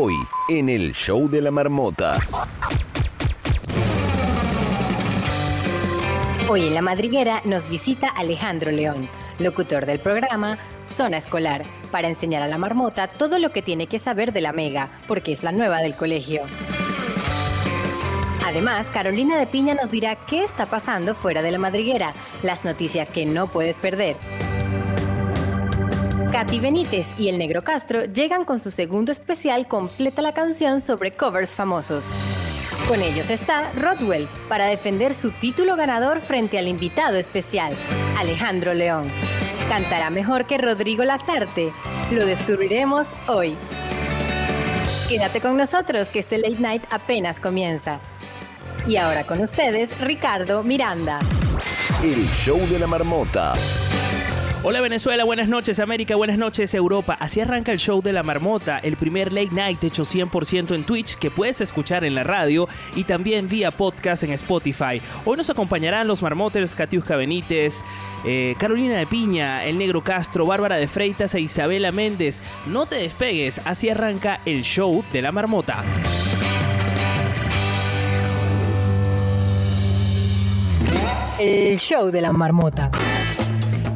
Hoy, en el show de la marmota. Hoy en La Madriguera nos visita Alejandro León, locutor del programa Zona Escolar, para enseñar a la marmota todo lo que tiene que saber de la Mega, porque es la nueva del colegio. Además, Carolina de Piña nos dirá qué está pasando fuera de la madriguera, las noticias que no puedes perder. Katy Benítez y el Negro Castro llegan con su segundo especial Completa la canción sobre covers famosos. Con ellos está Rodwell para defender su título ganador frente al invitado especial, Alejandro León. ¿Cantará mejor que Rodrigo Lazarte? Lo descubriremos hoy. Quédate con nosotros que este late night apenas comienza. Y ahora con ustedes, Ricardo Miranda. El show de la marmota. Hola Venezuela, buenas noches América, buenas noches Europa. Así arranca el show de la marmota, el primer late night hecho 100% en Twitch que puedes escuchar en la radio y también vía podcast en Spotify. Hoy nos acompañarán los marmoters Katiuska Benítez, eh, Carolina de Piña, El Negro Castro, Bárbara de Freitas e Isabela Méndez. No te despegues, así arranca el show de la marmota. El show de la marmota.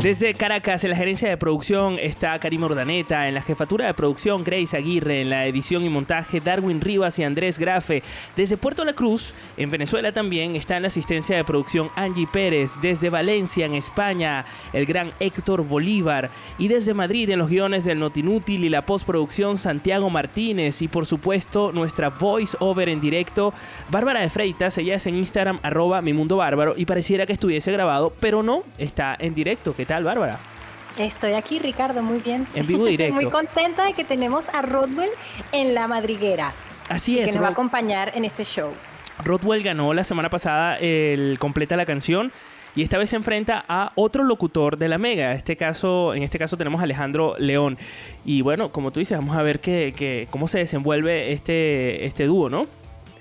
Desde Caracas, en la gerencia de producción está Karim Ordaneta, en la jefatura de producción Grace Aguirre, en la edición y montaje Darwin Rivas y Andrés Grafe. Desde Puerto La Cruz, en Venezuela también, está en la asistencia de producción Angie Pérez. Desde Valencia, en España, el gran Héctor Bolívar. Y desde Madrid, en los guiones del Notinútil y la postproducción Santiago Martínez. Y por supuesto, nuestra voice over en directo, Bárbara de Freitas. Ella es en Instagram, arroba mi mundo bárbaro. Y pareciera que estuviese grabado, pero no, está en directo. ¿Qué tal, Bárbara? Estoy aquí, Ricardo, muy bien. En vivo directo. muy contenta de que tenemos a Rodwell en la madriguera. Así es. Que nos va a Rod- acompañar en este show. Rodwell ganó la semana pasada el Completa la canción y esta vez se enfrenta a otro locutor de la Mega. Este caso, en este caso tenemos a Alejandro León. Y bueno, como tú dices, vamos a ver que, que- cómo se desenvuelve este, este dúo, ¿no?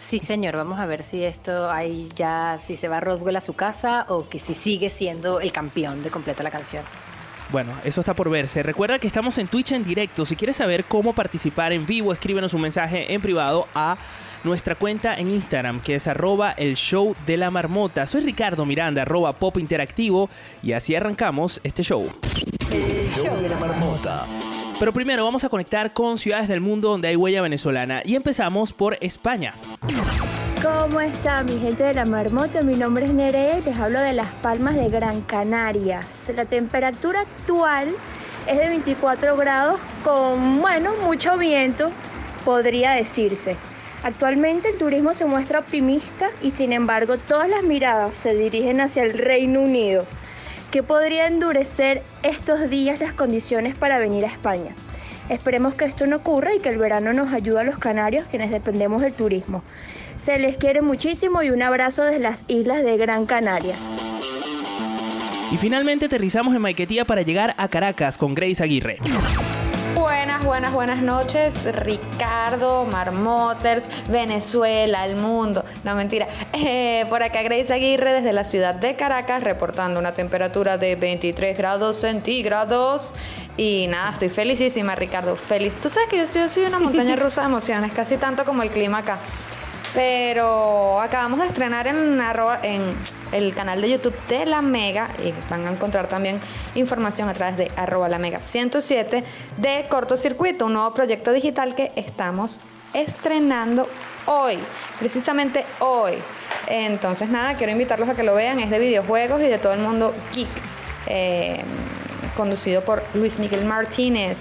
Sí, señor, vamos a ver si esto ahí ya, si se va Rodwell a su casa o que si sigue siendo el campeón de completa la canción. Bueno, eso está por verse. Recuerda que estamos en Twitch en directo. Si quieres saber cómo participar en vivo, escríbenos un mensaje en privado a nuestra cuenta en Instagram, que es arroba el show de la marmota. Soy Ricardo Miranda, arroba pop interactivo, y así arrancamos este show. El show de la marmota. Pero primero vamos a conectar con ciudades del mundo donde hay huella venezolana y empezamos por España. ¿Cómo está mi gente de la marmota? Mi nombre es Nerea y les hablo de Las Palmas de Gran Canarias. La temperatura actual es de 24 grados con, bueno, mucho viento, podría decirse. Actualmente el turismo se muestra optimista y sin embargo todas las miradas se dirigen hacia el Reino Unido, que podría endurecer estos días las condiciones para venir a España. Esperemos que esto no ocurra y que el verano nos ayude a los canarios quienes dependemos del turismo. Se les quiere muchísimo y un abrazo desde las islas de Gran Canaria. Y finalmente aterrizamos en Maiquetía para llegar a Caracas con Grace Aguirre. Buenas, buenas, buenas noches, Ricardo, Marmoters, Venezuela, el mundo. No, mentira. Eh, por acá Grace Aguirre desde la ciudad de Caracas, reportando una temperatura de 23 grados centígrados. Y nada, estoy felicísima, Ricardo. Feliz. Tú sabes que yo, estoy- yo soy una montaña rusa de emociones, casi tanto como el clima acá. Pero acabamos de estrenar en, el canal de YouTube de La Mega y van a encontrar también información a través de arroba la Mega 107 de Cortocircuito, un nuevo proyecto digital que estamos estrenando hoy, precisamente hoy. Entonces nada, quiero invitarlos a que lo vean, es de videojuegos y de todo el mundo geek, eh, conducido por Luis Miguel Martínez.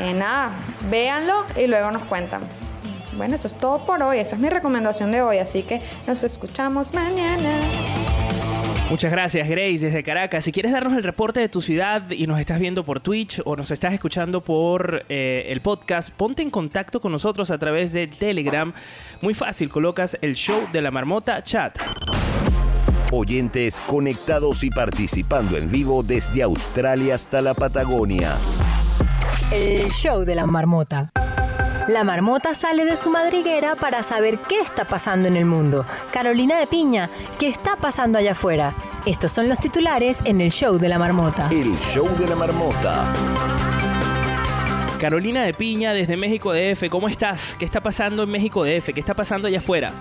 Eh, nada, véanlo y luego nos cuentan. Bueno, eso es todo por hoy. Esa es mi recomendación de hoy. Así que nos escuchamos mañana. Muchas gracias, Grace, desde Caracas. Si quieres darnos el reporte de tu ciudad y nos estás viendo por Twitch o nos estás escuchando por eh, el podcast, ponte en contacto con nosotros a través de Telegram. Muy fácil, colocas el show de la marmota chat. Oyentes conectados y participando en vivo desde Australia hasta la Patagonia. El show de la marmota. La marmota sale de su madriguera para saber qué está pasando en el mundo. Carolina de Piña, ¿qué está pasando allá afuera? Estos son los titulares en el show de la marmota. El show de la marmota. Carolina de Piña desde México DF, ¿cómo estás? ¿Qué está pasando en México DF? ¿Qué está pasando allá afuera?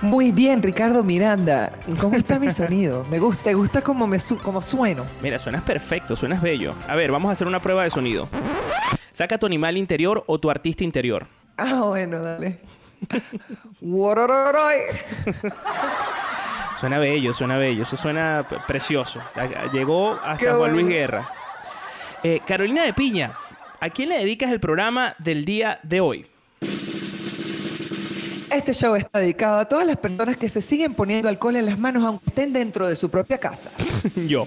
Muy bien, Ricardo Miranda. ¿Cómo está mi sonido? Me gusta, ¿te gusta cómo me su cómo sueno? Mira, suenas perfecto, suenas bello. A ver, vamos a hacer una prueba de sonido. Saca tu animal interior o tu artista interior. Ah, bueno, dale. Suena bello, suena bello. Eso suena precioso. Llegó hasta Qué Juan Luis. Guerra. Eh, Carolina de Piña, ¿a quién le dedicas el programa del día de hoy? Este show está dedicado a todas las personas que se siguen poniendo alcohol en las manos aunque estén dentro de su propia casa. Yo.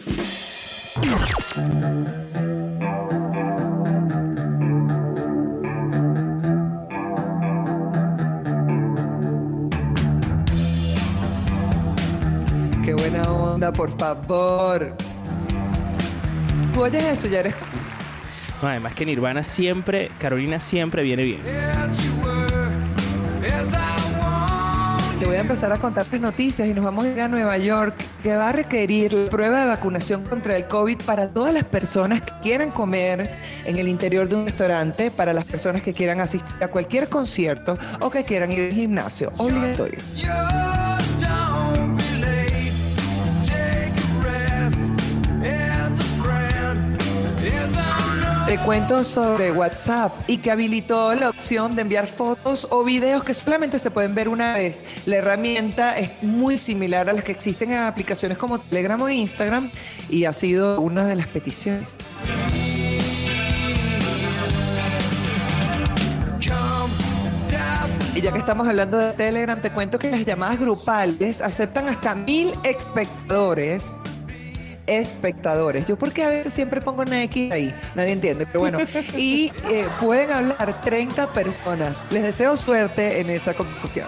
Por favor. Tú oyes eso, ya eres... No, además que Nirvana siempre, Carolina siempre viene bien. Te voy a empezar a contar tus noticias y nos vamos a ir a Nueva York, que va a requerir la prueba de vacunación contra el COVID para todas las personas que quieran comer en el interior de un restaurante, para las personas que quieran asistir a cualquier concierto o que quieran ir al gimnasio. Obligatorio. Te cuento sobre WhatsApp y que habilitó la opción de enviar fotos o videos que solamente se pueden ver una vez. La herramienta es muy similar a las que existen en aplicaciones como Telegram o Instagram y ha sido una de las peticiones. Y ya que estamos hablando de Telegram, te cuento que las llamadas grupales aceptan hasta mil espectadores. Espectadores. Yo porque a veces siempre pongo una X ahí, nadie entiende, pero bueno. Y eh, pueden hablar 30 personas. Les deseo suerte en esa conversación.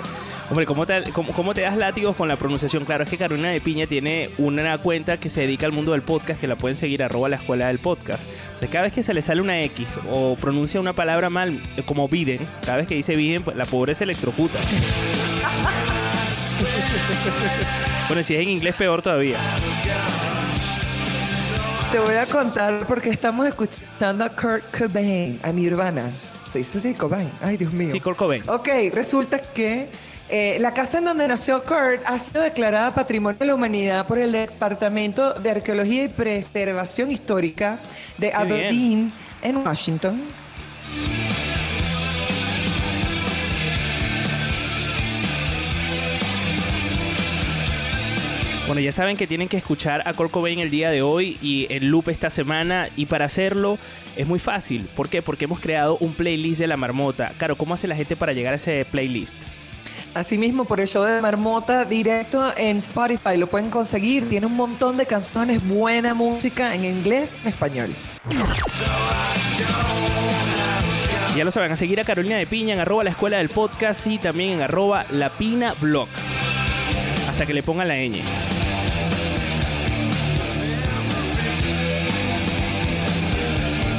Hombre, ¿cómo te, cómo, cómo te das látigos con la pronunciación? Claro, es que Carolina de Piña tiene una cuenta que se dedica al mundo del podcast, que la pueden seguir arroba la escuela del podcast. O sea, cada vez que se le sale una X o pronuncia una palabra mal, eh, como Biden, cada vez que dice Biden, pues la pobre se electrocuta. bueno, si es en inglés, peor todavía. Te voy a contar porque estamos escuchando a Kurt Cobain, a Nirvana. Se dice así, Cobain. Ay, Dios mío. Sí, Kurt Cobain. Ok, resulta que eh, la casa en donde nació Kurt ha sido declarada Patrimonio de la Humanidad por el Departamento de Arqueología y Preservación Histórica de Qué Aberdeen en Washington. Bueno, ya saben que tienen que escuchar a Kurt Cobain el día de hoy y en loop esta semana. Y para hacerlo es muy fácil. ¿Por qué? Porque hemos creado un playlist de la marmota. Claro, ¿cómo hace la gente para llegar a ese playlist? Asimismo, por el show de Marmota, directo en Spotify, lo pueden conseguir. Tiene un montón de canciones, buena música en inglés y en español. Ya lo saben, a seguir a Carolina de Piña en arroba la escuela del podcast y también en arroba la pina blog. Hasta que le pongan la ñ.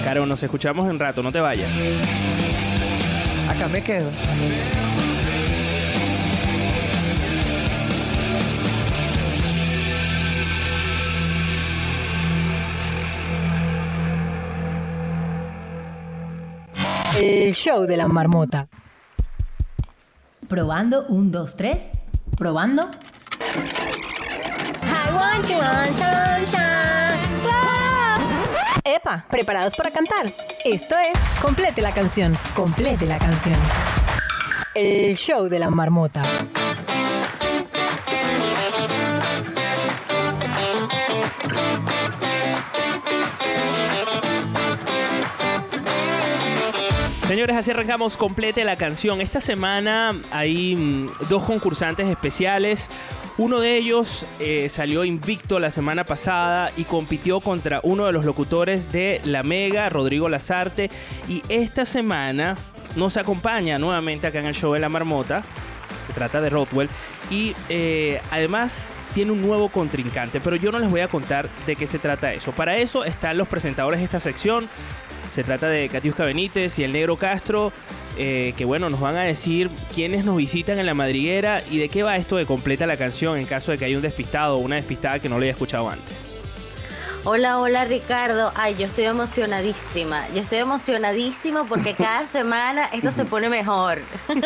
Caro, nos escuchamos en rato, no te vayas. Acá me quedo. El show de la marmota. Probando, un, dos, tres. Probando. I want you on sunshine. Epa, ¿preparados para cantar? Esto es Complete la canción. Complete la canción. El show de la marmota. Señores, así arrancamos complete la canción. Esta semana hay mm, dos concursantes especiales. Uno de ellos eh, salió invicto la semana pasada y compitió contra uno de los locutores de La Mega, Rodrigo Lazarte. Y esta semana nos acompaña nuevamente acá en el show de la marmota. Se trata de Rodwell. Y eh, además tiene un nuevo contrincante. Pero yo no les voy a contar de qué se trata eso. Para eso están los presentadores de esta sección. Se trata de Katiuska Benítez y el Negro Castro, eh, que bueno, nos van a decir quiénes nos visitan en la madriguera y de qué va esto de completa la canción en caso de que haya un despistado o una despistada que no lo haya escuchado antes. Hola, hola Ricardo. Ay, yo estoy emocionadísima. Yo estoy emocionadísima porque cada semana esto se pone mejor.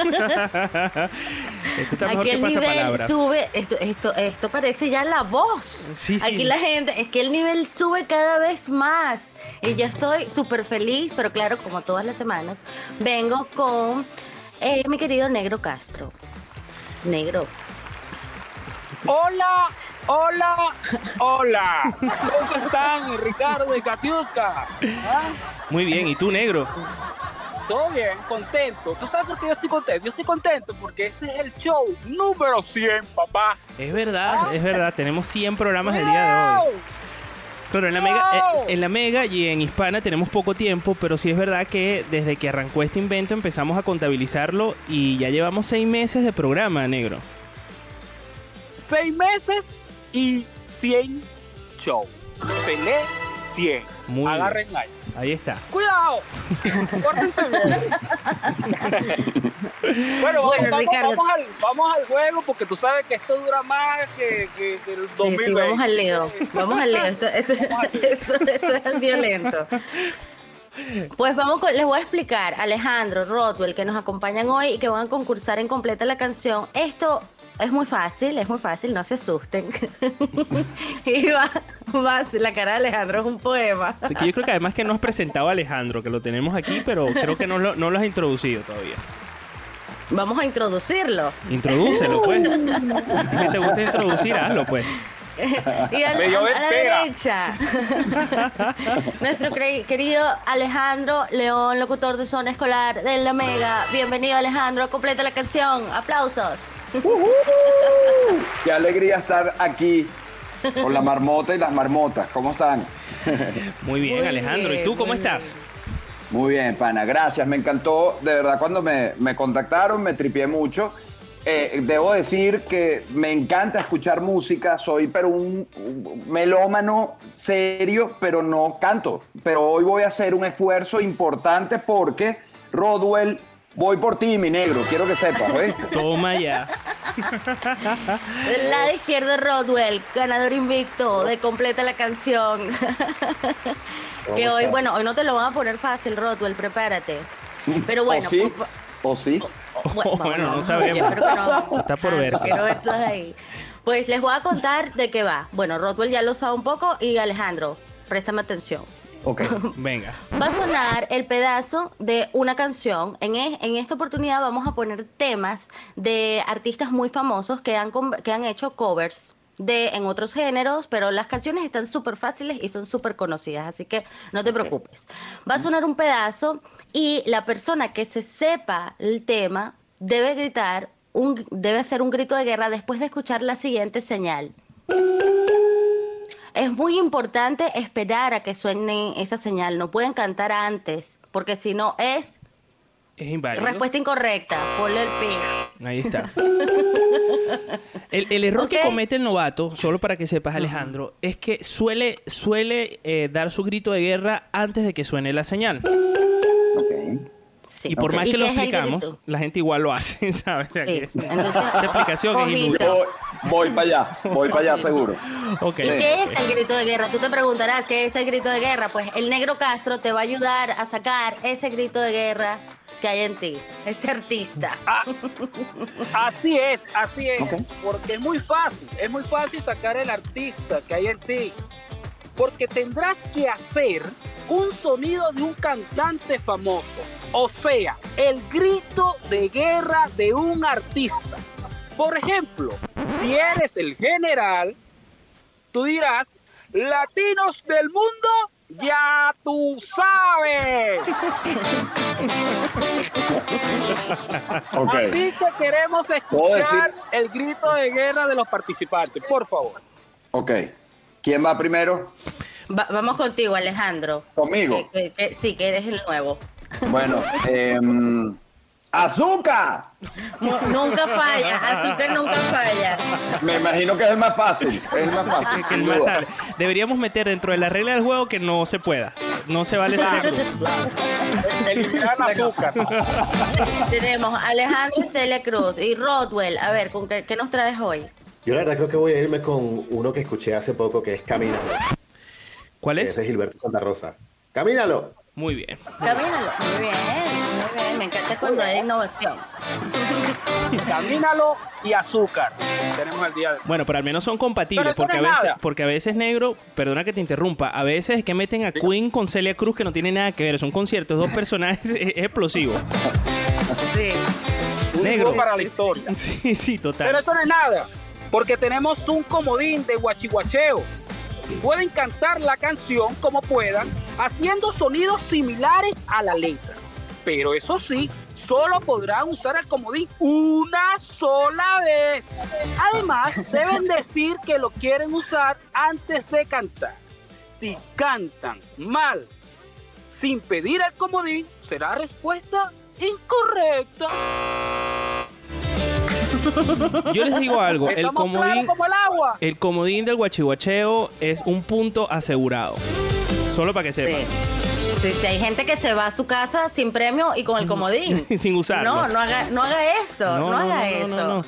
Esto está mejor Aquí que el nivel sube, esto, esto, esto parece ya la voz. Sí, sí. Aquí la gente, es que el nivel sube cada vez más. Y yo estoy súper feliz, pero claro, como todas las semanas, vengo con eh, mi querido Negro Castro. Negro. Hola, hola, hola. ¿Cómo están, Ricardo y Katiuska? ¿Ah? Muy bien, ¿y tú, negro? Todo bien, contento. ¿Tú sabes por qué yo estoy contento? Yo estoy contento porque este es el show número 100, papá. Es verdad, es verdad. Tenemos 100 programas el día de hoy. Claro, en la, mega, eh, en la Mega y en Hispana tenemos poco tiempo, pero sí es verdad que desde que arrancó este invento empezamos a contabilizarlo y ya llevamos seis meses de programa, negro. Seis meses y 100 show. Pelé 100. Muy bien. Agarren ahí. Ahí está. ¡Cuidado! Pórtense bien. bueno, vamos, Bueno, vamos- Ricardo. vamos al, vamos al juego porque tú sabes que esto dura más que, que, que el Sí, 2020. sí, vamos al lío. Vamos al lío. Esto, esto- esto- esto es violento. Pues vamos con, les voy a explicar, Alejandro, Rodwell, que nos acompañan hoy y que van a concursar en completa la canción. Esto es muy fácil, es muy fácil, no se asusten. y va, va, la cara de Alejandro es un poema. Yo creo que además que no has presentado a Alejandro, que lo tenemos aquí, pero creo que no lo, no lo has introducido todavía. Vamos a introducirlo. Introdúcelo, pues. A ti que te gusta introducir, hazlo, pues. Y a, Bello a- la derecha, nuestro querido Alejandro León, locutor de zona escolar de la Mega. Bienvenido Alejandro, completa la canción. Aplausos. Qué alegría estar aquí con la marmota y las marmotas. ¿Cómo están? Muy bien, Muy Alejandro. ¿Y tú cómo estás? Muy bien, pana. Gracias. Me encantó. De verdad, cuando me, me contactaron, me tripié mucho. Eh, debo decir que me encanta escuchar música. Soy pero un, un melómano serio, pero no canto. Pero hoy voy a hacer un esfuerzo importante porque, Rodwell, voy por ti, mi negro. Quiero que sepas, ¿oíste? Toma ya. Del lado izquierdo Rodwell, ganador invicto de completa la canción. que hoy, bueno, hoy no te lo van a poner fácil, Rodwell, prepárate. Pero bueno, ¿O sí? por- ¿O sí? Bueno, Bueno, no yo sabemos. espero que no. Está por verse. quiero verlos ahí. Pues les voy a contar de qué va. Bueno, Rotwell ya lo sabe un poco y Alejandro, préstame atención. Ok. Venga. Va a sonar el pedazo de una canción. En, en esta oportunidad vamos a poner temas de artistas muy famosos que han, que han hecho covers de en otros géneros, pero las canciones están súper fáciles y son súper conocidas, así que no te preocupes. Va a sonar un pedazo y la persona que se sepa el tema debe gritar, un, debe hacer un grito de guerra después de escuchar la siguiente señal. Es muy importante esperar a que suene esa señal. No pueden cantar antes, porque si no es Es inválido. respuesta incorrecta. Ponle el. Ahí está. El, el error que comete el novato, solo para que sepas, Alejandro, es que suele, suele eh, dar su grito de guerra antes de que suene la señal. Ok. Sí. Y por más que lo explicamos, la gente igual lo hace, ¿sabes? Sí. Entonces, esta explicación es inútil. Voy, para allá, voy para allá seguro. Ok. ¿Y qué es el grito de guerra? Tú te preguntarás, ¿qué es el grito de guerra? Pues el negro Castro te va a ayudar a sacar ese grito de guerra que hay en ti, ese artista. Ah, así es, así es. Porque es muy fácil, es muy fácil sacar el artista que hay en ti. Porque tendrás que hacer un sonido de un cantante famoso. O sea, el grito de guerra de un artista. Por ejemplo, si eres el general, tú dirás, latinos del mundo, ya tú sabes. Así que queremos ¿Puedo escuchar el grito de guerra de los participantes, por favor. Ok. ¿Quién va primero? Va- vamos contigo, Alejandro. ¿Conmigo? Sí, que eres el nuevo. Bueno, em, ¡Azúcar! Nu- Nunca falla, azúcar nunca falla. Me imagino que es el más fácil. Es el más fácil. Que el más sale. Deberíamos meter dentro de la regla del juego que no se pueda. No se vale Celia Cruz. Eliminar el azúcar. Tenemos a Alejandro Celia Cruz y Rodwell. A ver, ¿con qué, qué nos traes hoy? Yo la verdad creo que voy a irme con uno que escuché hace poco que es Caminando. ¿Cuál es? Ese es Gilberto Santa Rosa. ¡Camínalo! Muy bien. Camínalo. Muy bien, muy bien. Me encanta cuando hay innovación. Camínalo y azúcar. Tenemos el día de Bueno, pero al menos son compatibles, porque, no a es veces, nada. porque a veces, negro, perdona que te interrumpa, a veces es que meten a Queen con Celia Cruz que no tiene nada que ver, son conciertos, dos personajes, es, es explosivo. un Negro. para la historia. Sí, sí, total. Pero eso no es nada, porque tenemos un comodín de guachihuacheo. Pueden cantar la canción como puedan, haciendo sonidos similares a la letra. Pero eso sí, solo podrán usar el comodín una sola vez. Además, deben decir que lo quieren usar antes de cantar. Si cantan mal sin pedir el comodín, será respuesta incorrecta. Yo les digo algo, el comodín, como el agua. el comodín del guachihuacheo es un punto asegurado. Solo para que sepan. Sí. Sí, sí, hay gente que se va a su casa sin premio y con el comodín. Sin usarlo. No, no haga, no haga eso, no, haga eso. no, no.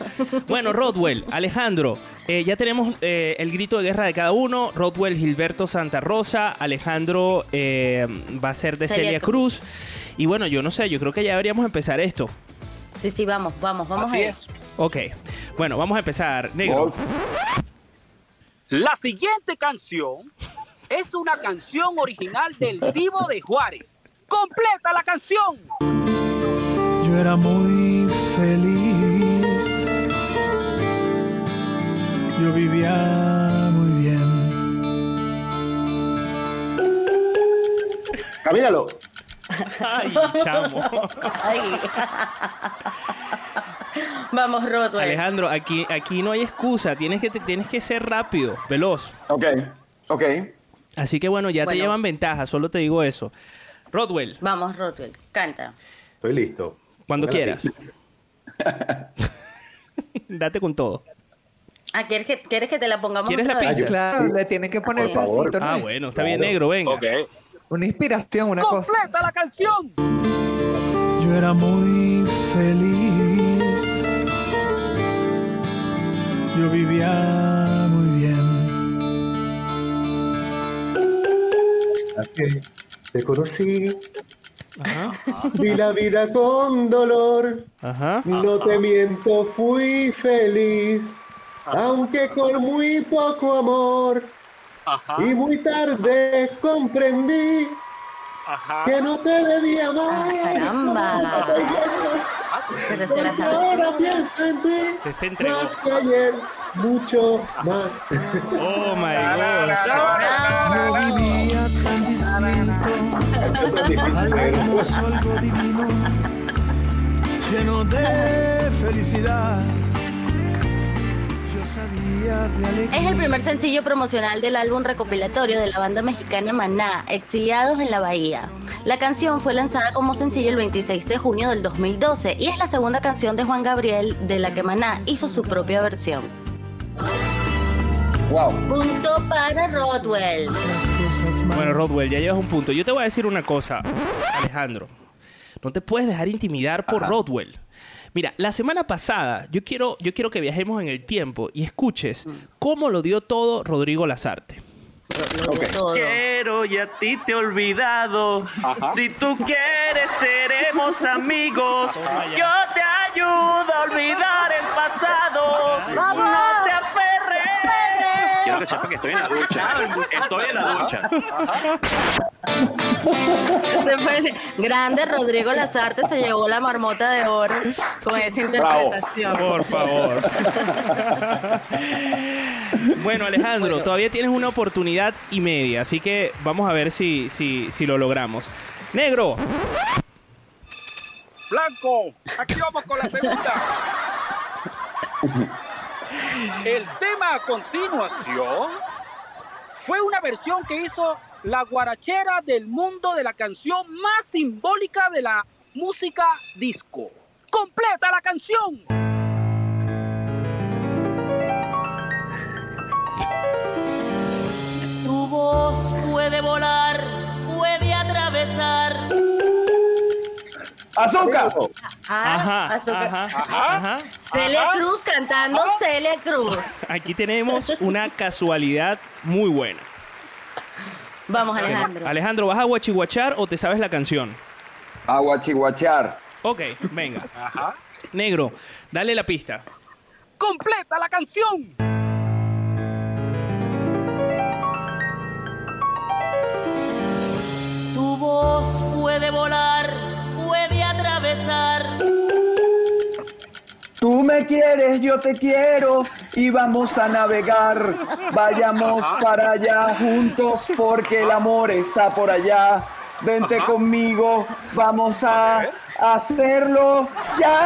Bueno, Rodwell, Alejandro, eh, ya tenemos eh, el grito de guerra de cada uno. Rodwell, Gilberto Santa Rosa, Alejandro eh, va a ser de Celia Celia Cruz. Y bueno, yo no sé, yo creo que ya deberíamos empezar esto. Sí, sí, vamos, vamos, vamos Así a ir. es. Ok, bueno, vamos a empezar. Negro. La siguiente canción es una canción original del Divo de Juárez. ¡Completa la canción! Yo era muy feliz. Yo vivía muy bien. ¡Camínalo! Ay, chamo. Ay. vamos, Rodwell. Alejandro, aquí, aquí no hay excusa. Tienes que, tienes que ser rápido, veloz. Ok, ok. Así que bueno, ya te llevan ventaja, solo te digo eso. Rodwell, Vamos, Rodwell, canta. Estoy listo. cuando la quieras. Date con todo. Ah, ¿quieres que, ¿quieres que te la pongamos ¿Quieres la otra vez? pista? Claro, le tienen que poner Por favor. pasito, ¿no? Ah, bueno, está bien negro, venga. Ok. Una inspiración, una cosa. ¡Completa la canción! Yo era muy feliz. Yo vivía muy bien. Hasta que te conocí, Ajá, vi la vida con dolor. ajá. No te miento, fui feliz, aunque con muy poco amor. Ajá, Y muy tarde comprendí ajá. que no te debía más. caramba. Ahora pienso en ti Te más que ayer, mucho más. Oh my god. Yo vivía tan distinto. Algo divino. Lleno de felicidad. Es el primer sencillo promocional del álbum recopilatorio de la banda mexicana Maná, Exiliados en la Bahía. La canción fue lanzada como sencillo el 26 de junio del 2012 y es la segunda canción de Juan Gabriel de la que Maná hizo su propia versión. Wow. Punto para Rodwell. Bueno, Rodwell, ya llevas un punto. Yo te voy a decir una cosa, Alejandro. No te puedes dejar intimidar por Rodwell. Mira, la semana pasada yo quiero, yo quiero que viajemos en el tiempo y escuches cómo lo dio todo Rodrigo Lazarte. Lo todo. Quiero y a ti te he olvidado. Ajá. Si tú quieres, seremos amigos. Yo te ayudo a olvidar el pasado. No te. Quiero que sepa que estoy en la ducha. Estoy en la ducha. Grande Rodrigo Lazarte se llevó la marmota de oro con esa interpretación. Por favor. bueno, Alejandro, todavía tienes una oportunidad y media, así que vamos a ver si, si, si lo logramos. Negro, Blanco, aquí vamos con la segunda. El tema a continuación fue una versión que hizo la guarachera del mundo de la canción más simbólica de la música disco. ¡Completa la canción! Tu voz puede volar, puede atravesar. ¡Azúcar! Ah, ajá, azúcar. ajá, ajá. Celia Cruz cantando Celia Cruz. Aquí tenemos una casualidad muy buena. Vamos, Alejandro. Alejandro, ¿vas a guachihuachar o te sabes la canción? A guachihuachear. Ok, venga. Ajá. Negro, dale la pista. Completa la canción. Tu voz puede volar, Tú me quieres, yo te quiero y vamos a navegar. Vayamos para allá juntos porque el amor está por allá. Vente conmigo, vamos a hacerlo ya.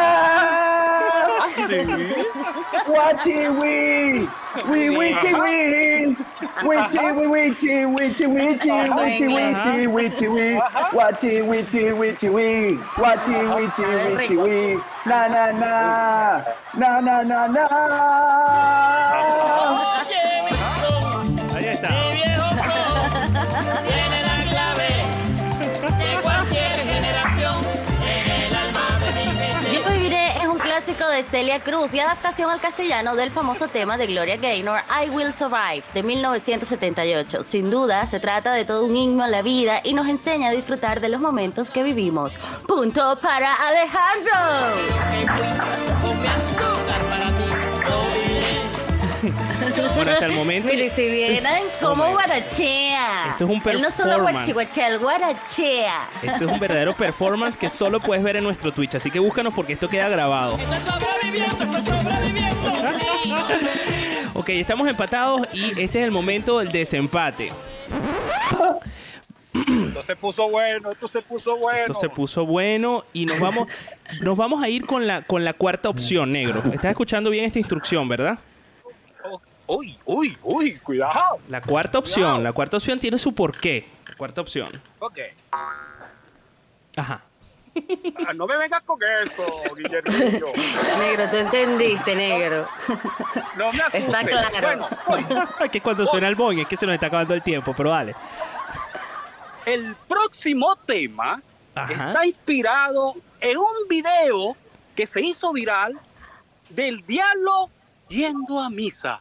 Guachi wi, wi wichi wi, wichi wi wichi, wichi wichi, wichi wichi, wichi wi, guachi wichi wichi wi, guachi wichi wichi wi, na na na, na na na na. Celia Cruz y adaptación al castellano del famoso tema de Gloria Gaynor, I Will Survive, de 1978. Sin duda, se trata de todo un himno a la vida y nos enseña a disfrutar de los momentos que vivimos. Punto para Alejandro. Bueno, hasta el momento. Mire, si vieran cómo guarachea. Esto es un Él no solo performance. guachihuachea, él guarachea. Esto es un verdadero performance que solo puedes ver en nuestro Twitch, así que búscanos porque esto queda grabado. Estoy sobreviviendo, estoy sobreviviendo. Sí. Ok, estamos empatados y este es el momento del desempate. Esto se puso bueno, esto se puso bueno. Esto se puso bueno y nos vamos, nos vamos a ir con la, con la cuarta opción, negro. Estás escuchando bien esta instrucción, ¿verdad? Uy, uy, uy, cuidado. La cuarta opción, la cuarta opción tiene su porqué. Cuarta opción. Ok. Ajá. Ah, No me vengas con eso, Guillermo. Negro, tú entendiste, negro. No me asustes. Está claro. Bueno, que cuando suena el boing es que se nos está acabando el tiempo, pero dale. el próximo tema Ajá. está inspirado en un video que se hizo viral del diablo yendo a misa.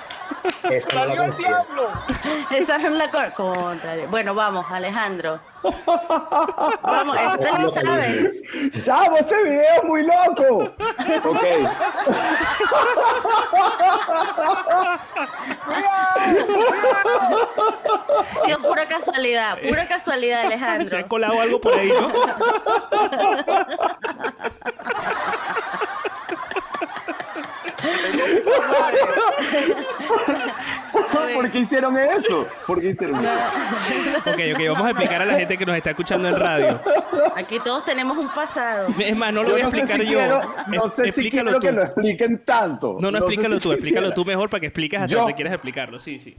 Esa no la ¡Salió el diablo! Esa no es la cor- contraria. Bueno, vamos, Alejandro. Vamos, esta lo sabes. ¡Chavo, ese video es muy loco! Ok. Sido pura casualidad, pura casualidad, Se ha Alejandro. colado algo por ahí, ¿no? ¿Por qué hicieron eso? ¿Por qué hicieron eso? Ok, ok, vamos a explicar a la gente que nos está escuchando en radio. Aquí todos tenemos un pasado. Es más, no lo Yo voy a no sé si explicar yo. quiero- no sé si quiero tú. que lo expliquen tanto. No, no, sé explícalo si tú, explícalo quisiera. tú mejor para que expliques hasta Yo. donde quieras explicarlo. Sí, sí.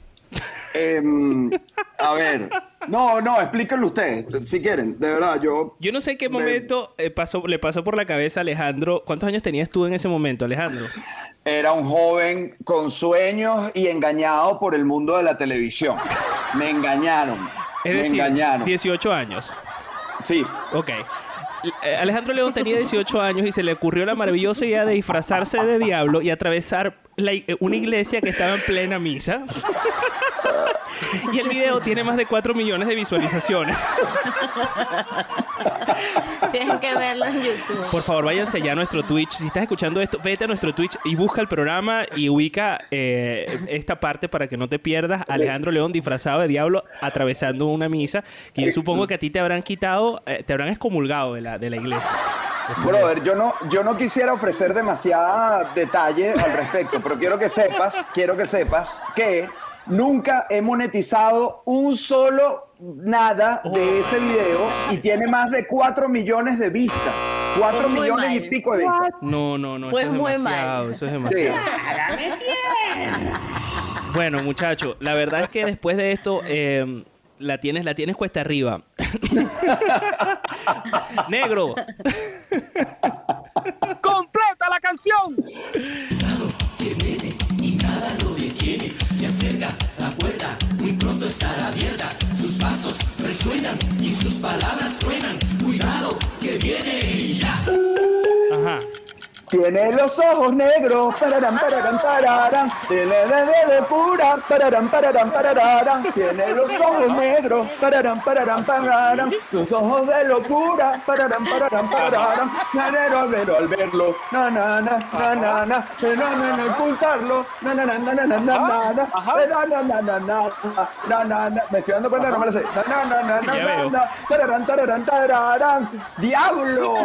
Em, a ver. No, no, explíquenlo ustedes, si quieren. De verdad, yo... Yo no sé en qué Me- momento eh, pasó, le pasó por la cabeza a Alejandro. ¿Cuántos años tenías tú en ese momento, Alejandro? Era un joven con sueños y engañado por el mundo de la televisión. Me engañaron. Es me decir, engañaron. 18 años. Sí. Ok. Eh, Alejandro León tenía 18 años y se le ocurrió la maravillosa idea de disfrazarse de diablo y atravesar la una iglesia que estaba en plena misa. Y el video tiene más de 4 millones de visualizaciones. Tienen que verlo en YouTube. Por favor, váyanse ya a nuestro Twitch. Si estás escuchando esto, vete a nuestro Twitch y busca el programa y ubica eh, esta parte para que no te pierdas. Alejandro León disfrazado de diablo atravesando una misa que yo supongo que a ti te habrán quitado, eh, te habrán excomulgado de la, de la iglesia. Brother, yo no, yo no quisiera ofrecer demasiada detalle al respecto, pero quiero que sepas, quiero que sepas que nunca he monetizado un solo nada de ese video y tiene más de 4 millones de vistas. 4 Pues muy millones y pico de vistas. No, no, no, Pues eso es muy demasiado, mal. eso es demasiado. Bueno, muchacho, la verdad es que después de esto eh, la tienes, la tienes cuesta arriba. Negro, ¡Completa la canción! Resuenan y sus palabras truenan. Cuidado, que viene. Tiene los ojos negros, pararán, pararán, pararán. Tiene de, de, pura, pararán, pararán, pararán. Tiene los ojos negros, pararán, pararán, pararán. Sus ojos de locura, pararán, pararán, pararán. Nanero al verlo, al verlo, na, na, na, na, na, na. Eh, na, na, ocultarlo, na, na, na, na, na, na, na, na, na. Eh, na, na, na, na, na, na. Me estoy dando cuenta, no me la sé. Na, na, na, na, na, na. Tararán, tararán, tararán. ¡Diablo!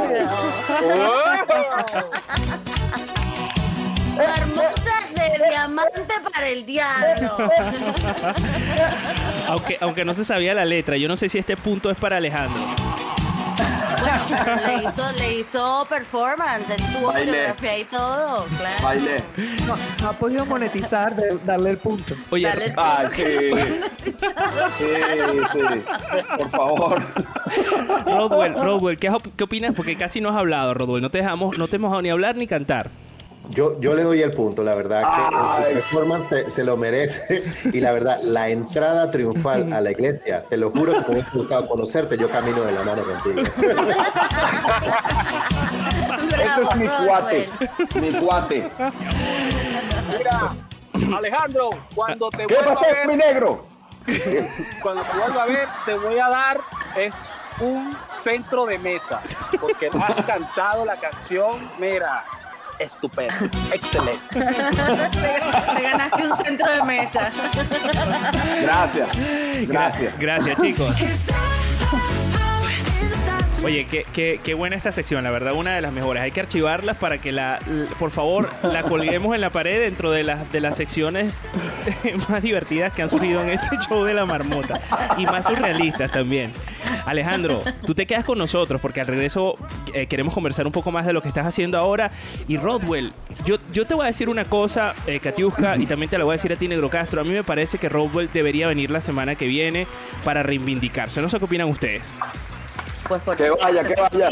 Marmota de diamante para el diablo. Aunque, aunque no se sabía la letra, yo no sé si este punto es para Alejandro. Le, hizo, le hizo performance, estuvo Baile. coreografía y todo. Claro. Baile. No, no ha podido monetizar, de- darle el punto. Oye, Dale el Ay, punto sí. Sí, sí. Por favor. Rodwell, Rodwell, ¿qué, op- qué opinas? Porque casi no has hablado, Rodwell. No te dejamos, no te hemos dejado ni hablar ni cantar. Yo, yo le doy el punto, la verdad que el performance se, se lo merece y la verdad, la entrada triunfal a la iglesia, te lo juro que me hubiese gustado conocerte, yo camino de la mano contigo. Ese es mi cuate. Mi cuate. Mira, Alejandro, cuando te ¿Qué vuelva pasó, a mi ver, negro? cuando te vuelva a ver, te voy a dar es un centro de mesa, porque has cantado la canción, mira, estupendo, excelente. Te ganaste un centro de mesa. Gracias. Gra- Gracias. Gracias, chicos. Oye, qué, qué, qué buena esta sección, la verdad, una de las mejores. Hay que archivarlas para que la, por favor, la colguemos en la pared dentro de las, de las secciones más divertidas que han surgido en este show de la marmota. Y más surrealistas también. Alejandro, tú te quedas con nosotros porque al regreso eh, queremos conversar un poco más de lo que estás haciendo ahora. Y Rodwell, yo, yo te voy a decir una cosa, eh, Katiuska, y también te la voy a decir a ti, Negro Castro. A mí me parece que Rodwell debería venir la semana que viene para reivindicarse. No sé qué opinan ustedes. Pues por Que vaya, que vaya.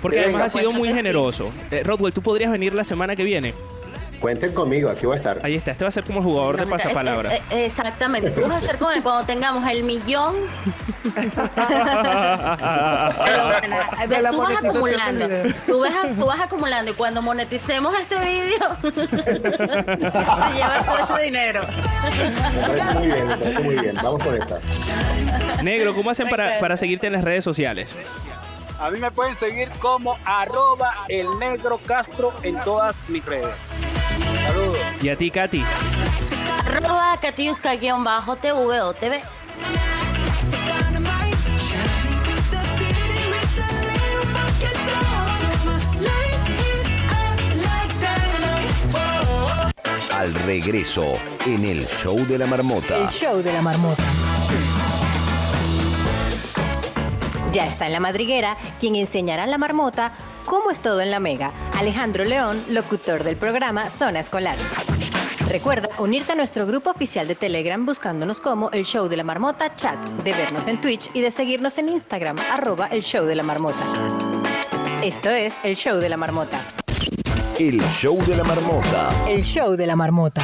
Porque Que además ha sido muy generoso. Eh, Rodwell, ¿tú podrías venir la semana que viene? Cuenten conmigo, aquí voy a estar. Ahí está, este va a ser como el jugador de pasapalabra. eh, eh, exactamente. Tú vas a hacer con el, cuando tengamos el millón. Pero tú vas acumulando. video. Tú vas, a- tú vas acumulando y cuando moneticemos este vídeo, te llevas todo ese dinero. Me parece muy bien, me parece muy bien. Vamos con esa. Negro, ¿cómo hacen para, para seguirte en las redes sociales? A mí me pueden seguir como arroba el negro Castro en todas mis redes. Y a ti, Katy. Arroba Katiuska-TV o TV. Al regreso, en el show de la marmota. El show de la marmota. Ya está en la madriguera quien enseñará a la marmota cómo es todo en la mega. Alejandro León, locutor del programa Zona Escolar. Recuerda unirte a nuestro grupo oficial de Telegram buscándonos como el show de la marmota chat, de vernos en Twitch y de seguirnos en Instagram, arroba el show de la marmota. Esto es el show de la marmota. El show de la marmota. El show de la marmota.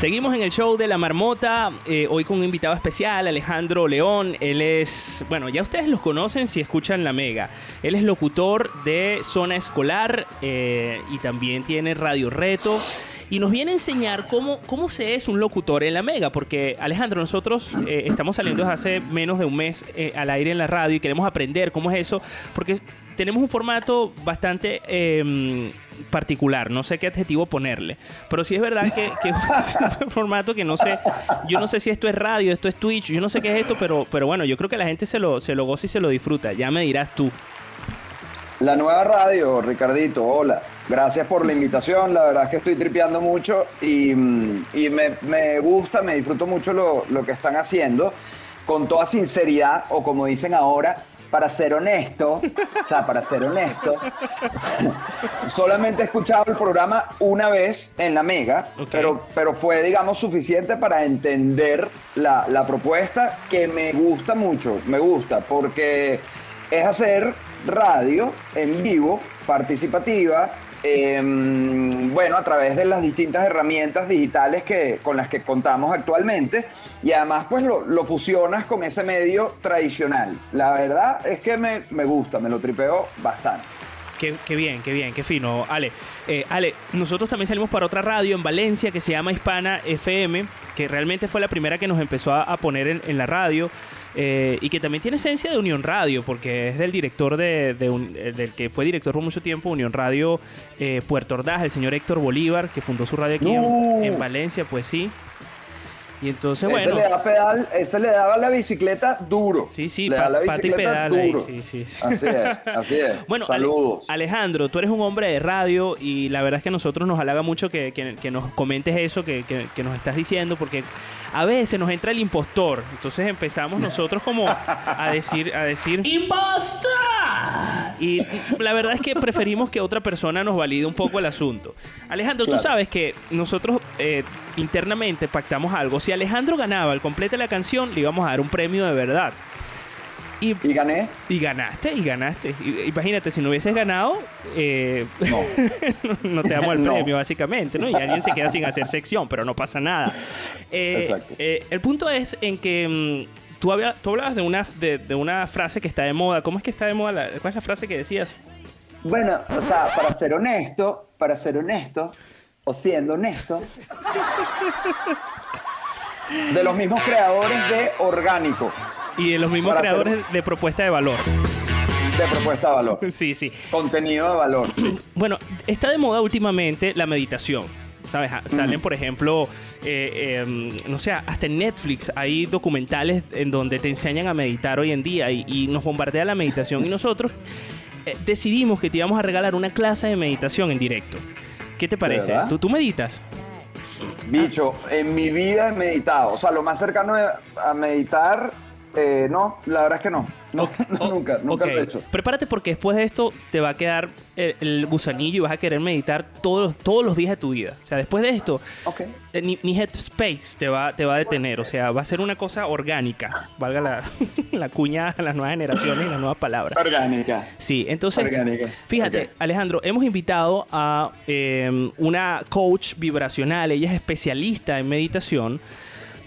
Seguimos en el show de la marmota, eh, hoy con un invitado especial, Alejandro León. Él es, bueno, ya ustedes los conocen si escuchan La Mega. Él es locutor de Zona Escolar eh, y también tiene Radio Reto. Y nos viene a enseñar cómo, cómo se es un locutor en La Mega, porque Alejandro, nosotros eh, estamos saliendo desde hace menos de un mes al aire en la radio y queremos aprender cómo es eso, porque tenemos un formato bastante eh, particular, no sé qué adjetivo ponerle, pero sí es verdad que, que es un formato que no sé, yo no sé si esto es radio, esto es Twitch, yo no sé qué es esto, pero, pero bueno, yo creo que la gente se lo, se lo goza y se lo disfruta, ya me dirás tú. La nueva radio, Ricardito, hola. Gracias por la invitación. La verdad es que estoy tripeando mucho y, mm, y me, me gusta, me disfruto mucho lo, lo que están haciendo. Con toda sinceridad, o como dicen ahora, para ser honesto, o sea, para ser honesto, solamente he escuchado el programa una vez en la Mega, pero, pero fue, digamos, suficiente para entender la, la propuesta que me gusta mucho, me gusta, porque es hacer radio en vivo, participativa, eh, bueno, a través de las distintas herramientas digitales que, con las que contamos actualmente y además pues lo, lo fusionas con ese medio tradicional. La verdad es que me, me gusta, me lo tripeo bastante. Qué, qué bien, qué bien, qué fino. Ale, Eh, Ale, nosotros también salimos para otra radio en Valencia que se llama Hispana FM, que realmente fue la primera que nos empezó a, a poner en, en la radio. eh, y que también tiene esencia de Unión Radio, porque es del director de, de un- eh, del que fue director por mucho tiempo, Unión Radio eh, Puerto Ordaz, el señor Héctor Bolívar, que fundó su radio aquí en- en, Valencia, pues sí. Y entonces, ese bueno. le da pedal, ese le daba la bicicleta duro. Sí, sí, le da pa- la pata y bicicleta pedal ahí, duro. sí, sí, sí. Así es, así es. Bueno, Ale- saludos. Alejandro, tú eres un hombre de radio y la verdad es que a nosotros nos halaga mucho que, que- que nos comentes eso que, que- que nos estás diciendo, porque a veces nos entra el impostor. Entonces empezamos nosotros como a decir, a decir. Y la verdad es que preferimos que otra persona nos valide un poco el asunto. Alejandro, tú sabes que nosotros eh, internamente pactamos algo. Si Alejandro ganaba el complete la canción, le íbamos a dar un premio de verdad. Y, gané. Y ganaste, y ganaste. Y- imagínate, si no hubieses ganado, eh, no. te damos el No. premio, básicamente, ¿no? Y alguien se queda sin hacer sección, pero no pasa nada. Eh, Exacto. eh, el punto es en que mm, tú, tú hablabas de una, de, de una frase que está de moda. ¿Cómo es que está de moda? la- ¿Cuál es la frase que decías? Bueno, o sea, para ser honesto, para ser honesto, o siendo honesto, de los mismos creadores de Orgánico. Y de los mismos hacer- creadores de propuesta de valor. De propuesta de valor. Sí, sí. Contenido de valor. Bueno, está de moda últimamente la meditación. ¿Sabes? Ah, Salen, Ujú. por ejemplo, eh, eh, no sé, hasta en Netflix hay documentales en donde te enseñan a meditar hoy en día y, y nos bombardea la meditación. Y nosotros eh, decidimos que te íbamos a regalar una clase de meditación en directo. ¿Qué te parece? tú meditas? Bicho, en mi vida he meditado. O sea, lo más cercano a meditar, eh, no, la verdad es que no. No, no, nunca, nunca lo he hecho. Prepárate porque después de esto te va a quedar el, el gusanillo y vas a querer meditar todos, los- todos los días de tu vida. O sea, después de esto, eh, ni, ni Headspace te va, te va a detener. O sea, va a ser una cosa orgánica. Valga la, la cuña a las nuevas generaciones y las nuevas palabras. Orgánica. Sí, entonces, Orgánica. fíjate. Alejandro, hemos invitado a eh, una coach vibracional, ella es especialista en meditación.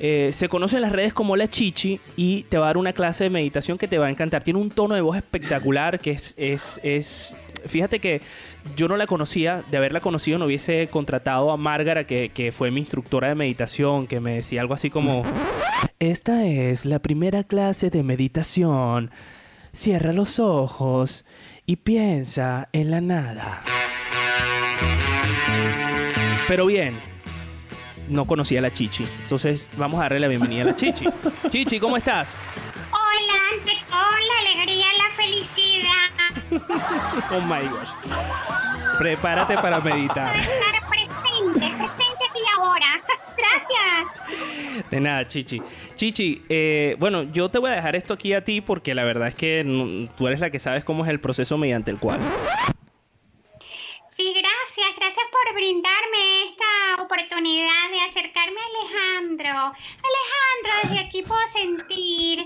Eh, se conoce en las redes como La Chichi y te va a dar una clase de meditación que te va a encantar. Tiene un tono de voz espectacular que es, es, es... Fíjate que yo no la conocía, de haberla conocido no hubiese contratado a Márgara, que, que fue mi instructora de meditación, que me decía algo así como... Esta es la primera clase de meditación. Cierra los ojos y piensa en la nada. Pero bien, no conocía a la Chichi. Entonces vamos a darle la bienvenida a la Chichi. Chichi, ¿cómo estás? Hola, ante todo la alegría, la felicidad. Oh my gosh. Prepárate para meditar. Estar presente, presente aquí y ahora. Gracias. De nada, Chichi. Chichi, eh, bueno, yo te voy a dejar esto aquí a ti porque la verdad es que tú eres la que sabes cómo es el proceso mediante el cual. Por brindarme esta oportunidad de acercarme a Alejandro. Alejandro, desde aquí puedo sentir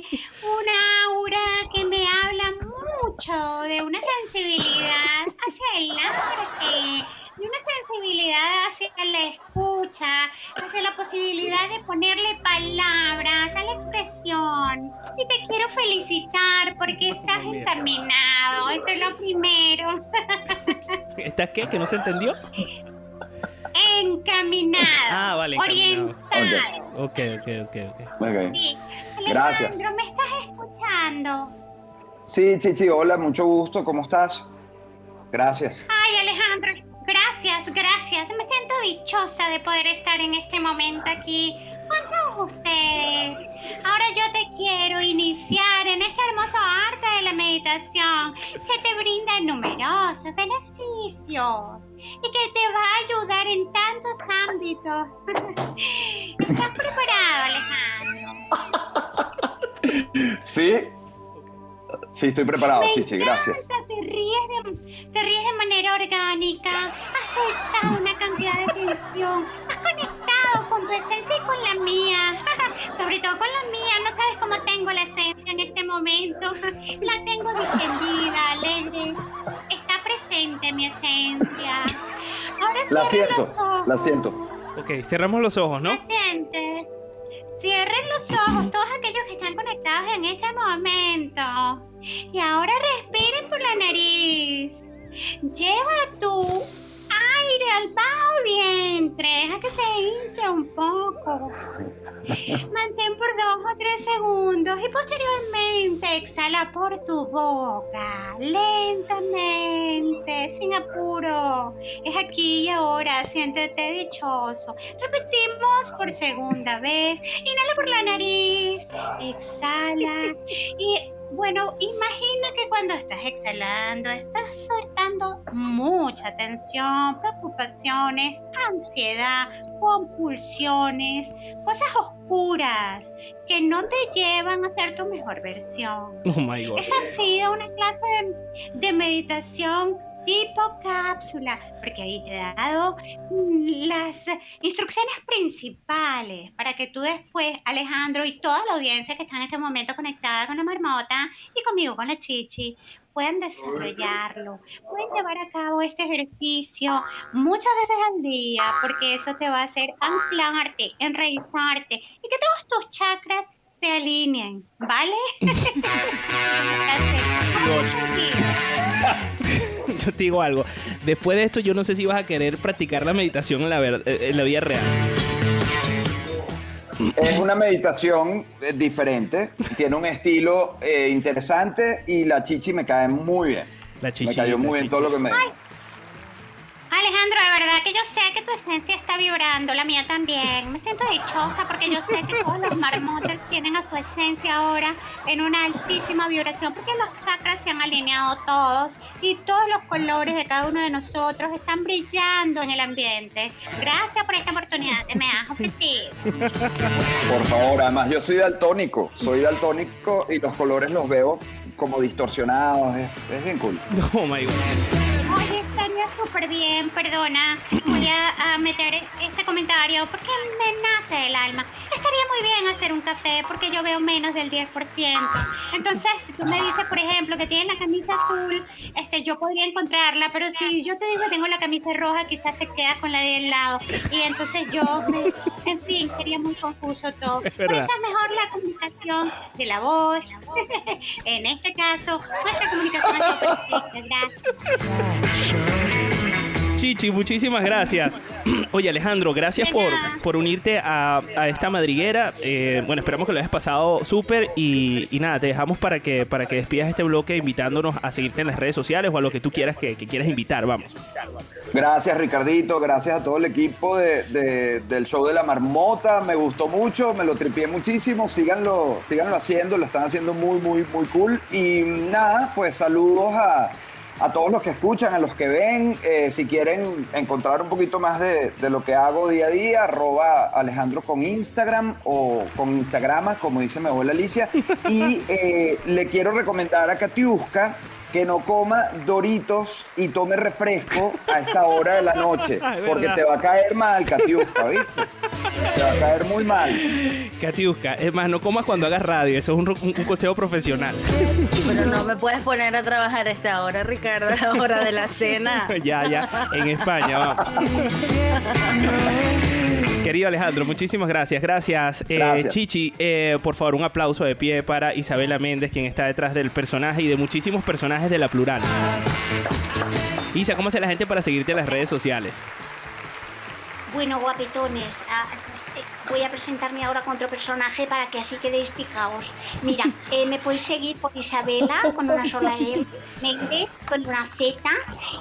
una aura que me habla mucho de una sensibilidad hacia el arte, de una sensibilidad hacia la escucha, hacia la posibilidad de ponerle palabras a la expresión. Y te quiero felicitar porque estás encaminado, esto es lo primero. ¿Estás qué? ¿Que no se entendió? Encaminado. Ah, vale, encaminado. Orientado. Ok, ok, ok, ok. Ok. Sí. Gracias. Alejandro, ¿me estás escuchando? Sí, Chichi, hola, mucho gusto, ¿cómo estás? Gracias. Ay, Alejandro, gracias, gracias. Me siento dichosa de poder estar en este momento aquí con todos ustedes. Ahora yo te quiero iniciar en este hermoso arte de la meditación que te brinda numerosos beneficios y que te va a ayudar en tantos ámbitos. ¿Estás preparado, Alejandro? Sí. Sí, estoy preparado, Me Chichi, gracias. encanta, Te ríes, de, te ríes de manera orgánica, has soltado una cantidad de tensión, has conectado con tu esencia y con la mía, sobre todo con la mía, no sabes cómo tengo la esencia en este momento. La tengo distendida, La siento, la siento. Ok, cerramos los ojos, ¿no? Cierren los ojos todos aquellos que están conectados en ese momento. Y ahora respiren por la nariz. Lleva bajo vientre. Deja que se hinche un poco. Mantén por dos o tres segundos y posteriormente exhala por tu boca, lentamente, sin apuro. Es aquí y ahora, siéntete dichoso. Repetimos por segunda vez. Inhala por la nariz, exhala y bueno, imagina que cuando estás exhalando estás soltando mucha tensión, preocupaciones, ansiedad, compulsiones, cosas oscuras que no te llevan a ser tu mejor versión. Oh my god. Esa ha sido una clase de, de meditación tipo cápsula, porque ahí te he dado las instrucciones principales para que tú después, Alejandro, y toda la audiencia que está en este momento conectada con la marmota y conmigo con la chichi, puedan desarrollarlo, pueden llevar a cabo este ejercicio muchas veces al día, porque eso te va a hacer anclarte, enraizarte y que todos tus chakras se alineen, ¿vale? Te digo algo. Después de esto, yo no sé si vas a querer practicar la meditación en la, ver- eh, en la vida real. Es una meditación eh, diferente, tiene un estilo eh, interesante y la chichi me cae muy bien. La me cayó muy bien todo lo que me dijo. Alejandro, de verdad que yo sé que tu esencia está vibrando, la mía también. Me siento dichosa porque yo sé que todos los marmotes tienen a su esencia ahora en una altísima vibración porque los chakras se han alineado todos y todos los colores de cada uno de nosotros están brillando en el ambiente. Gracias por esta oportunidad que me has ofrecido. Por favor, además yo soy daltónico, soy daltónico y los colores los veo como distorsionados, es, es bien cool. Oh my god. Oye, estaría súper bien, perdona. Voy a, a meter este comentario porque me nace del alma. Estaría muy bien hacer un café porque yo veo menos del 10%. Entonces, si tú me dices, por ejemplo, que tienes la camisa azul, este, yo podría encontrarla, pero si yo te digo que tengo la camisa roja, quizás te quedas con la de al lado. Y entonces yo, me- en fin, sería muy confuso todo. Es Por eso es mejor la comunicación de la voz. en este caso, nuestra comunicación perfecta. Gracias. Chichi, muchísimas gracias. Oye, Alejandro, gracias por, por unirte a, a esta madriguera. Eh, bueno, esperamos que lo hayas pasado súper y, y nada, te dejamos para que, para que despidas este bloque invitándonos a seguirte en las redes sociales o a lo que tú quieras que, que quieras invitar, vamos. Gracias Ricardito, gracias a todo el equipo de- de- del show de la marmota, me gustó mucho, me lo tripié muchísimo, síganlo, síganlo haciendo, lo están haciendo muy, muy, muy cool. Y nada, pues saludos a, a todos los que escuchan, a los que ven, Eh, si quieren encontrar un poquito más de, de lo que hago día a día, arroba Alejandro con Instagram o con Instagrama, como dice mi abuela Alicia. Y eh, le quiero recomendar a Katiuska que no coma doritos y tome refresco a esta hora de la noche, porque te va a caer mal, Katiuska, ¿viste? Te va a caer muy mal. Katiuska, es más, no comas cuando hagas radio, eso es un, un- un consejo profesional. Pero no me puedes poner a trabajar a esta hora, Ricardo, a la hora de la cena. ya, ya, en España, vamos. Querido Alejandro, muchísimas gracias. Gracias. Eh, Gracias. Chichi, eh, por favor, un aplauso de pie para Isabela Méndez, quien está detrás del personaje y de muchísimos personajes de la plural. Isa, ¿cómo hace la gente para seguirte en las redes sociales? Bueno, guapetones, ah, eh, voy a presentarme ahora con otro personaje para que así quedéis picados. Mira, eh, me podéis seguir por Isabela con una sola L, Méndez con una Z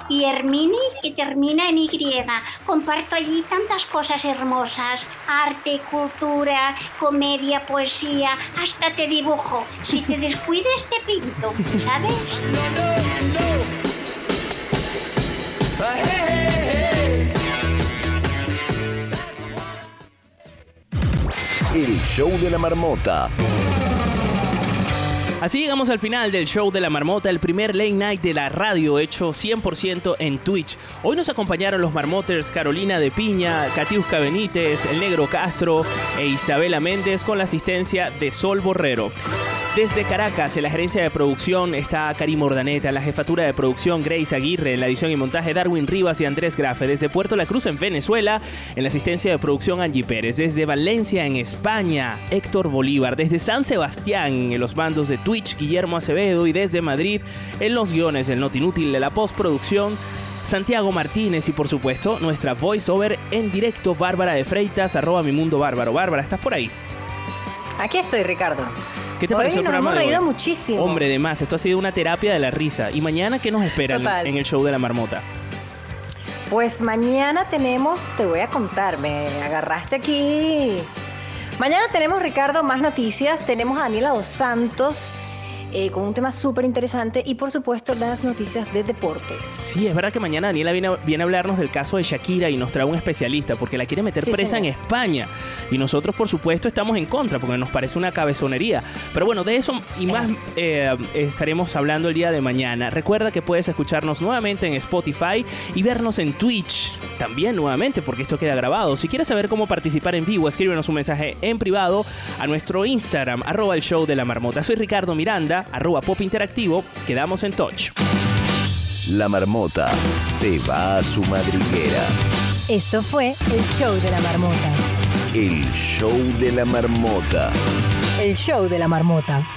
y Herminis que termina en Y. Comparto allí tantas cosas hermosas, arte, cultura, comedia, poesía, hasta te dibujo. Si te descuides te pinto, ¿sabes? El show de la marmota. Así llegamos al final del show de la marmota, el primer late night de la radio hecho 100% en Twitch. Hoy nos acompañaron los marmoters Carolina de Piña, Katiuska Benítez, el negro Castro e Isabela Méndez con la asistencia de Sol Borrero. Desde Caracas, en la gerencia de producción está Karim Ordaneta, la jefatura de producción Grace Aguirre, en la edición y montaje Darwin Rivas y Andrés Grafe. Desde Puerto La Cruz, en Venezuela, en la asistencia de producción Angie Pérez. Desde Valencia, en España, Héctor Bolívar. Desde San Sebastián, en los mandos de Twitch, Guillermo Acevedo. Y desde Madrid, en los guiones del Not Inútil de la postproducción, Santiago Martínez y por supuesto nuestra voiceover en directo Bárbara de Freitas, arroba mi mundo bárbaro. Bárbara, ¿estás por ahí? Aquí estoy, Ricardo. ¿Qué te Hoy pareció el nos programa hemos de reído hoy? muchísimo. Hombre, de más, esto ha sido una terapia de la risa. ¿Y mañana qué nos espera Total. en el show de la marmota? Pues mañana tenemos, te voy a contar, me agarraste aquí. Mañana tenemos, Ricardo, más noticias. Tenemos a Daniela Dos Santos eh, con un tema súper interesante y, por supuesto, las noticias de deportes. Sí, es verdad que mañana Daniela viene, a- viene a hablarnos del caso de Shakira y nos trae un especialista porque la quiere meter Sí, presa en. España. Y nosotros, por supuesto, estamos en contra porque nos parece una cabezonería. Pero bueno, de eso y más eh, estaremos hablando el día de mañana. Recuerda que puedes escucharnos nuevamente en Spotify y vernos en Twitch también nuevamente porque esto queda grabado. Si quieres saber cómo participar en vivo, escríbenos un mensaje en privado a nuestro Instagram, arroba el show de la marmota. Soy Ricardo Miranda, arroba pop interactivo. Quedamos en touch. La marmota se va a su madriguera. Esto fue el show de la marmota. El show de la marmota. El show de la marmota.